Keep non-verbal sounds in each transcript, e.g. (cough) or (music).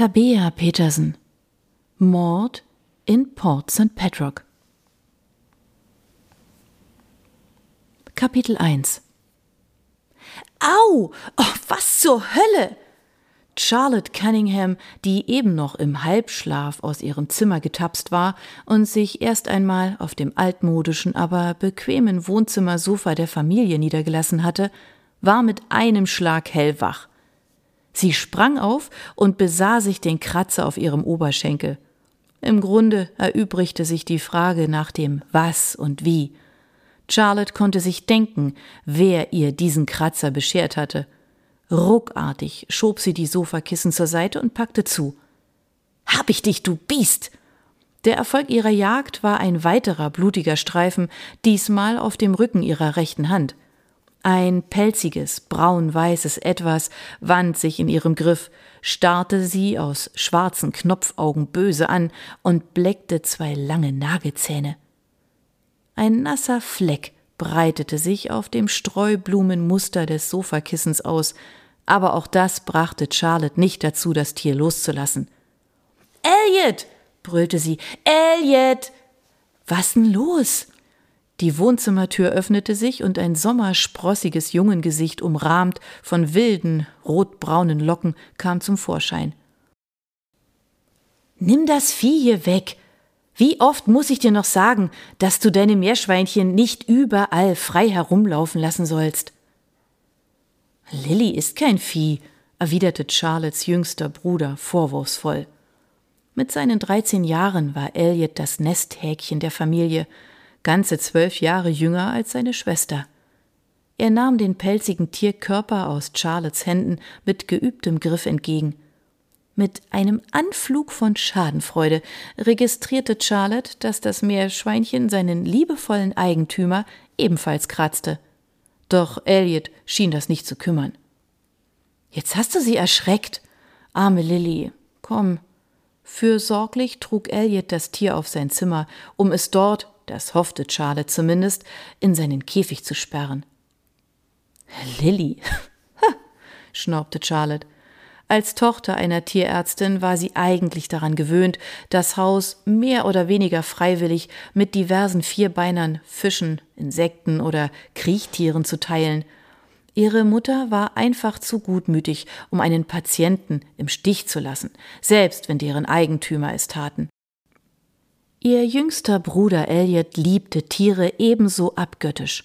Tabea Petersen Mord in Port St. Patrick Kapitel 1 Au! Oh, was zur Hölle! Charlotte Cunningham, die eben noch im Halbschlaf aus ihrem Zimmer getapst war und sich erst einmal auf dem altmodischen, aber bequemen Wohnzimmersofa der Familie niedergelassen hatte, war mit einem Schlag hellwach. Sie sprang auf und besah sich den Kratzer auf ihrem Oberschenkel. Im Grunde erübrigte sich die Frage nach dem Was und Wie. Charlotte konnte sich denken, wer ihr diesen Kratzer beschert hatte – Ruckartig schob sie die Sofakissen zur Seite und packte zu. Hab ich dich, du Biest! Der Erfolg ihrer Jagd war ein weiterer blutiger Streifen, diesmal auf dem Rücken ihrer rechten Hand. Ein pelziges, braun-weißes Etwas wand sich in ihrem Griff, starrte sie aus schwarzen Knopfaugen böse an und bleckte zwei lange Nagelzähne. Ein nasser Fleck breitete sich auf dem Streublumenmuster des Sofakissens aus, aber auch das brachte Charlotte nicht dazu, das Tier loszulassen. Elliot! brüllte sie. Elliot! Was denn los? Die Wohnzimmertür öffnete sich und ein sommersprossiges Jungengesicht, umrahmt von wilden, rotbraunen Locken, kam zum Vorschein. Nimm das Vieh hier weg! Wie oft muss ich dir noch sagen, dass du deine Meerschweinchen nicht überall frei herumlaufen lassen sollst? Lilly ist kein Vieh, erwiderte Charlottes jüngster Bruder vorwurfsvoll. Mit seinen dreizehn Jahren war Elliot das Nesthäkchen der Familie, ganze zwölf Jahre jünger als seine Schwester. Er nahm den pelzigen Tierkörper aus Charlottes Händen mit geübtem Griff entgegen. Mit einem Anflug von Schadenfreude registrierte Charlotte, dass das Meerschweinchen seinen liebevollen Eigentümer ebenfalls kratzte – doch Elliot schien das nicht zu kümmern. Jetzt hast du sie erschreckt. Arme Lilly. Komm. Fürsorglich trug Elliot das Tier auf sein Zimmer, um es dort, das hoffte Charlotte zumindest, in seinen Käfig zu sperren. Lilly, (laughs) schnaubte Charlotte. Als Tochter einer Tierärztin war sie eigentlich daran gewöhnt, das Haus mehr oder weniger freiwillig mit diversen Vierbeinern, Fischen, Insekten oder Kriechtieren zu teilen. Ihre Mutter war einfach zu gutmütig, um einen Patienten im Stich zu lassen, selbst wenn deren Eigentümer es taten. Ihr jüngster Bruder Elliot liebte Tiere ebenso abgöttisch.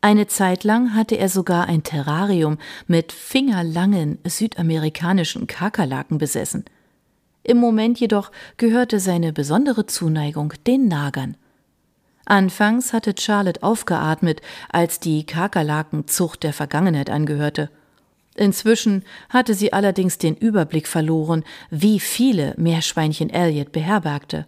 Eine Zeit lang hatte er sogar ein Terrarium mit fingerlangen südamerikanischen Kakerlaken besessen. Im Moment jedoch gehörte seine besondere Zuneigung den Nagern. Anfangs hatte Charlotte aufgeatmet, als die Kakerlakenzucht der Vergangenheit angehörte. Inzwischen hatte sie allerdings den Überblick verloren, wie viele Meerschweinchen Elliot beherbergte.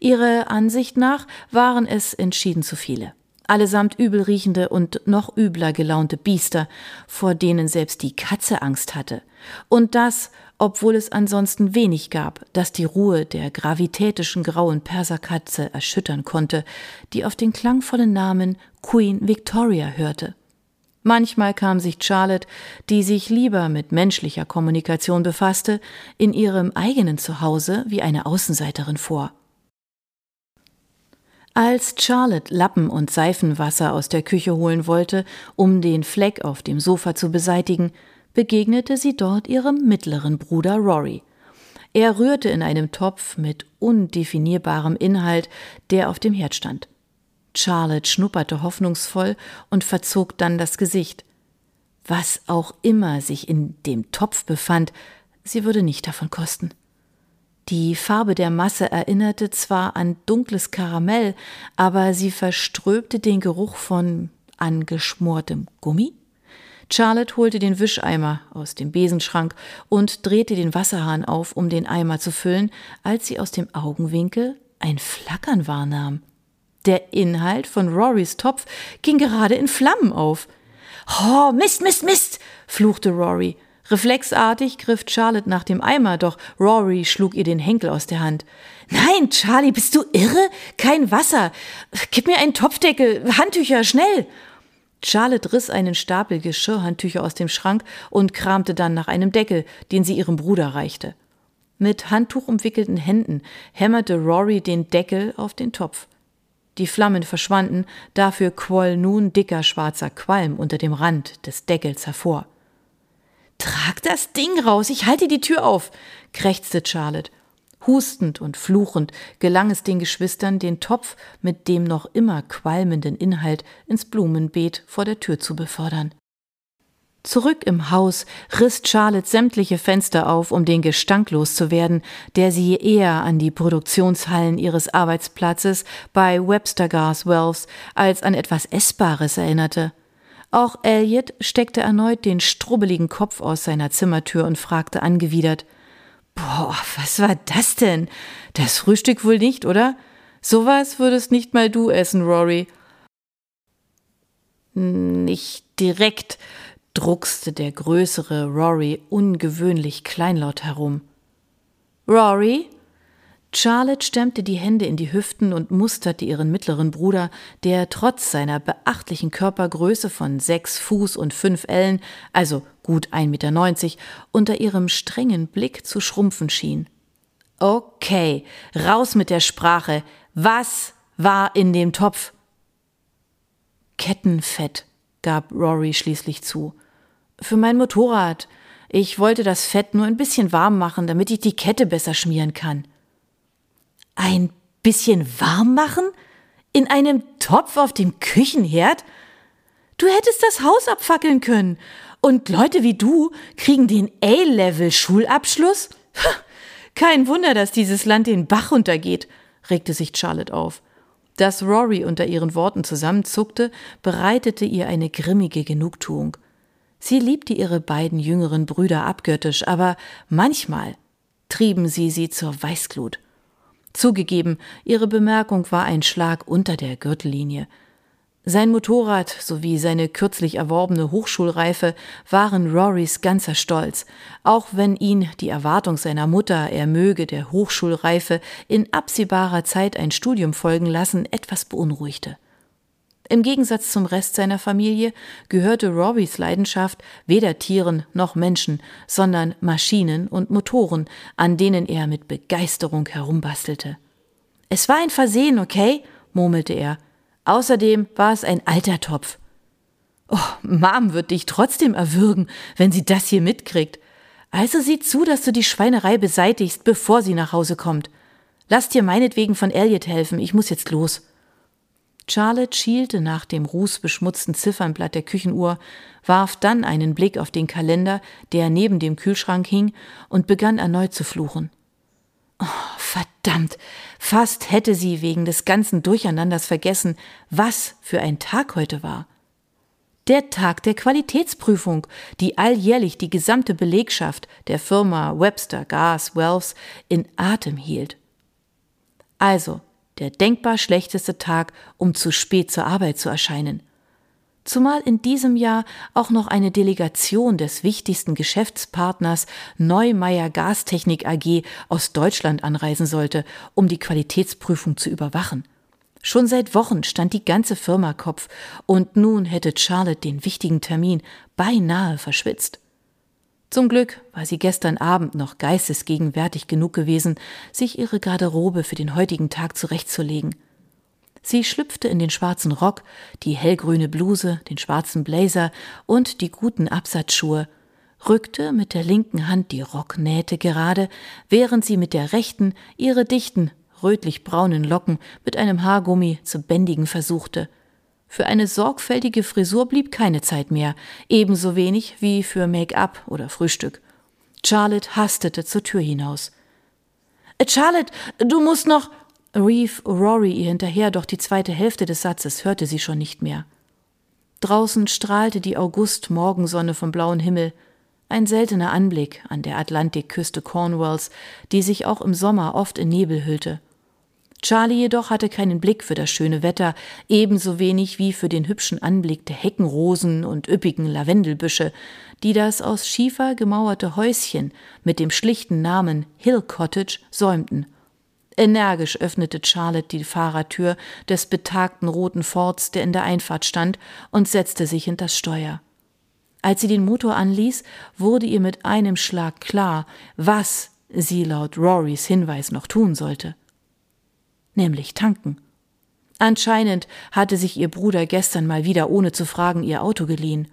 Ihrer Ansicht nach waren es entschieden zu viele allesamt übelriechende und noch übler gelaunte Biester, vor denen selbst die Katze Angst hatte. Und das, obwohl es ansonsten wenig gab, das die Ruhe der gravitätischen grauen Perserkatze erschüttern konnte, die auf den klangvollen Namen Queen Victoria hörte. Manchmal kam sich Charlotte, die sich lieber mit menschlicher Kommunikation befasste, in ihrem eigenen Zuhause wie eine Außenseiterin vor. Als Charlotte Lappen und Seifenwasser aus der Küche holen wollte, um den Fleck auf dem Sofa zu beseitigen, begegnete sie dort ihrem mittleren Bruder Rory. Er rührte in einem Topf mit undefinierbarem Inhalt, der auf dem Herd stand. Charlotte schnupperte hoffnungsvoll und verzog dann das Gesicht. Was auch immer sich in dem Topf befand, sie würde nicht davon kosten. Die Farbe der Masse erinnerte zwar an dunkles Karamell, aber sie verströbte den Geruch von angeschmortem Gummi. Charlotte holte den Wischeimer aus dem Besenschrank und drehte den Wasserhahn auf, um den Eimer zu füllen, als sie aus dem Augenwinkel ein Flackern wahrnahm. Der Inhalt von Rorys Topf ging gerade in Flammen auf. Oh, Mist, Mist, Mist, fluchte Rory. Reflexartig griff Charlotte nach dem Eimer, doch Rory schlug ihr den Henkel aus der Hand. Nein, Charlie, bist du irre? Kein Wasser. Gib mir einen Topfdeckel, Handtücher, schnell. Charlotte riss einen Stapel Geschirrhandtücher aus dem Schrank und kramte dann nach einem Deckel, den sie ihrem Bruder reichte. Mit Handtuch umwickelten Händen hämmerte Rory den Deckel auf den Topf. Die Flammen verschwanden, dafür quoll nun dicker schwarzer Qualm unter dem Rand des Deckels hervor. Trag das Ding raus, ich halte die Tür auf, krächzte Charlotte. Hustend und fluchend gelang es den Geschwistern, den Topf mit dem noch immer qualmenden Inhalt ins Blumenbeet vor der Tür zu befördern. Zurück im Haus riss Charlotte sämtliche Fenster auf, um den Gestank loszuwerden, der sie eher an die Produktionshallen ihres Arbeitsplatzes bei Webster Gas Wells als an etwas Essbares erinnerte. Auch Elliot steckte erneut den strubbeligen Kopf aus seiner Zimmertür und fragte angewidert Boah, was war das denn? Das Frühstück wohl nicht, oder? Sowas würdest nicht mal du essen, Rory. Nicht direkt, druckste der größere Rory ungewöhnlich kleinlaut herum. Rory? Charlotte stemmte die Hände in die Hüften und musterte ihren mittleren Bruder, der trotz seiner beachtlichen Körpergröße von sechs Fuß und fünf Ellen, also gut 1,90 Meter, unter ihrem strengen Blick zu schrumpfen schien. Okay, raus mit der Sprache. Was war in dem Topf? Kettenfett, gab Rory schließlich zu. Für mein Motorrad. Ich wollte das Fett nur ein bisschen warm machen, damit ich die Kette besser schmieren kann. Ein bisschen warm machen? In einem Topf auf dem Küchenherd? Du hättest das Haus abfackeln können. Und Leute wie du kriegen den A-Level-Schulabschluss? Kein Wunder, dass dieses Land den Bach runtergeht, regte sich Charlotte auf. Dass Rory unter ihren Worten zusammenzuckte, bereitete ihr eine grimmige Genugtuung. Sie liebte ihre beiden jüngeren Brüder abgöttisch, aber manchmal trieben sie sie zur Weißglut. Zugegeben, ihre Bemerkung war ein Schlag unter der Gürtellinie. Sein Motorrad sowie seine kürzlich erworbene Hochschulreife waren Rorys ganzer Stolz, auch wenn ihn die Erwartung seiner Mutter, er möge der Hochschulreife in absehbarer Zeit ein Studium folgen lassen, etwas beunruhigte. Im Gegensatz zum Rest seiner Familie gehörte Robbys Leidenschaft weder Tieren noch Menschen, sondern Maschinen und Motoren, an denen er mit Begeisterung herumbastelte. Es war ein Versehen, okay? murmelte er. Außerdem war es ein alter Topf. Oh, Mom wird dich trotzdem erwürgen, wenn sie das hier mitkriegt. Also sieh zu, dass du die Schweinerei beseitigst, bevor sie nach Hause kommt. Lass dir meinetwegen von Elliot helfen, ich muss jetzt los. Charlotte schielte nach dem rußbeschmutzten Ziffernblatt der Küchenuhr, warf dann einen Blick auf den Kalender, der neben dem Kühlschrank hing, und begann erneut zu fluchen. Oh, verdammt, fast hätte sie wegen des ganzen Durcheinanders vergessen, was für ein Tag heute war. Der Tag der Qualitätsprüfung, die alljährlich die gesamte Belegschaft der Firma Webster Gas Wells in Atem hielt. Also, der denkbar schlechteste Tag, um zu spät zur Arbeit zu erscheinen. Zumal in diesem Jahr auch noch eine Delegation des wichtigsten Geschäftspartners Neumeier Gastechnik AG aus Deutschland anreisen sollte, um die Qualitätsprüfung zu überwachen. Schon seit Wochen stand die ganze Firma Kopf, und nun hätte Charlotte den wichtigen Termin beinahe verschwitzt. Zum Glück war sie gestern Abend noch geistesgegenwärtig genug gewesen, sich ihre Garderobe für den heutigen Tag zurechtzulegen. Sie schlüpfte in den schwarzen Rock, die hellgrüne Bluse, den schwarzen Blazer und die guten Absatzschuhe, rückte mit der linken Hand die Rocknähte gerade, während sie mit der rechten ihre dichten, rötlich-braunen Locken mit einem Haargummi zu bändigen versuchte – für eine sorgfältige Frisur blieb keine Zeit mehr, ebenso wenig wie für Make-up oder Frühstück. Charlotte hastete zur Tür hinaus. Äh, Charlotte, du musst noch. rief Rory ihr hinterher, doch die zweite Hälfte des Satzes hörte sie schon nicht mehr. Draußen strahlte die August-Morgensonne vom blauen Himmel, ein seltener Anblick an der Atlantikküste Cornwalls, die sich auch im Sommer oft in Nebel hüllte. Charlie jedoch hatte keinen Blick für das schöne Wetter, ebenso wenig wie für den hübschen Anblick der Heckenrosen und üppigen Lavendelbüsche, die das aus Schiefer gemauerte Häuschen mit dem schlichten Namen Hill Cottage säumten. Energisch öffnete Charlotte die Fahrertür des betagten roten Forts, der in der Einfahrt stand, und setzte sich hinters Steuer. Als sie den Motor anließ, wurde ihr mit einem Schlag klar, was sie laut Rorys Hinweis noch tun sollte. Nämlich tanken. Anscheinend hatte sich ihr Bruder gestern mal wieder ohne zu fragen ihr Auto geliehen.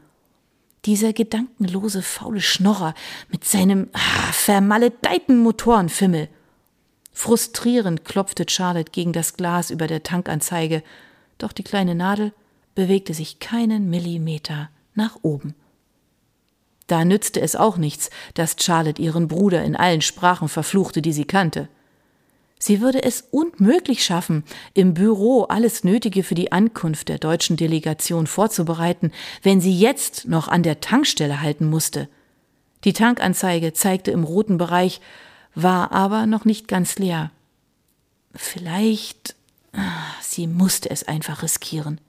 Dieser gedankenlose, faule Schnorrer mit seinem ah, vermaledeiten Motorenfimmel. Frustrierend klopfte Charlotte gegen das Glas über der Tankanzeige, doch die kleine Nadel bewegte sich keinen Millimeter nach oben. Da nützte es auch nichts, dass Charlotte ihren Bruder in allen Sprachen verfluchte, die sie kannte. Sie würde es unmöglich schaffen, im Büro alles Nötige für die Ankunft der deutschen Delegation vorzubereiten, wenn sie jetzt noch an der Tankstelle halten musste. Die Tankanzeige zeigte im roten Bereich, war aber noch nicht ganz leer. Vielleicht. Ah, sie musste es einfach riskieren.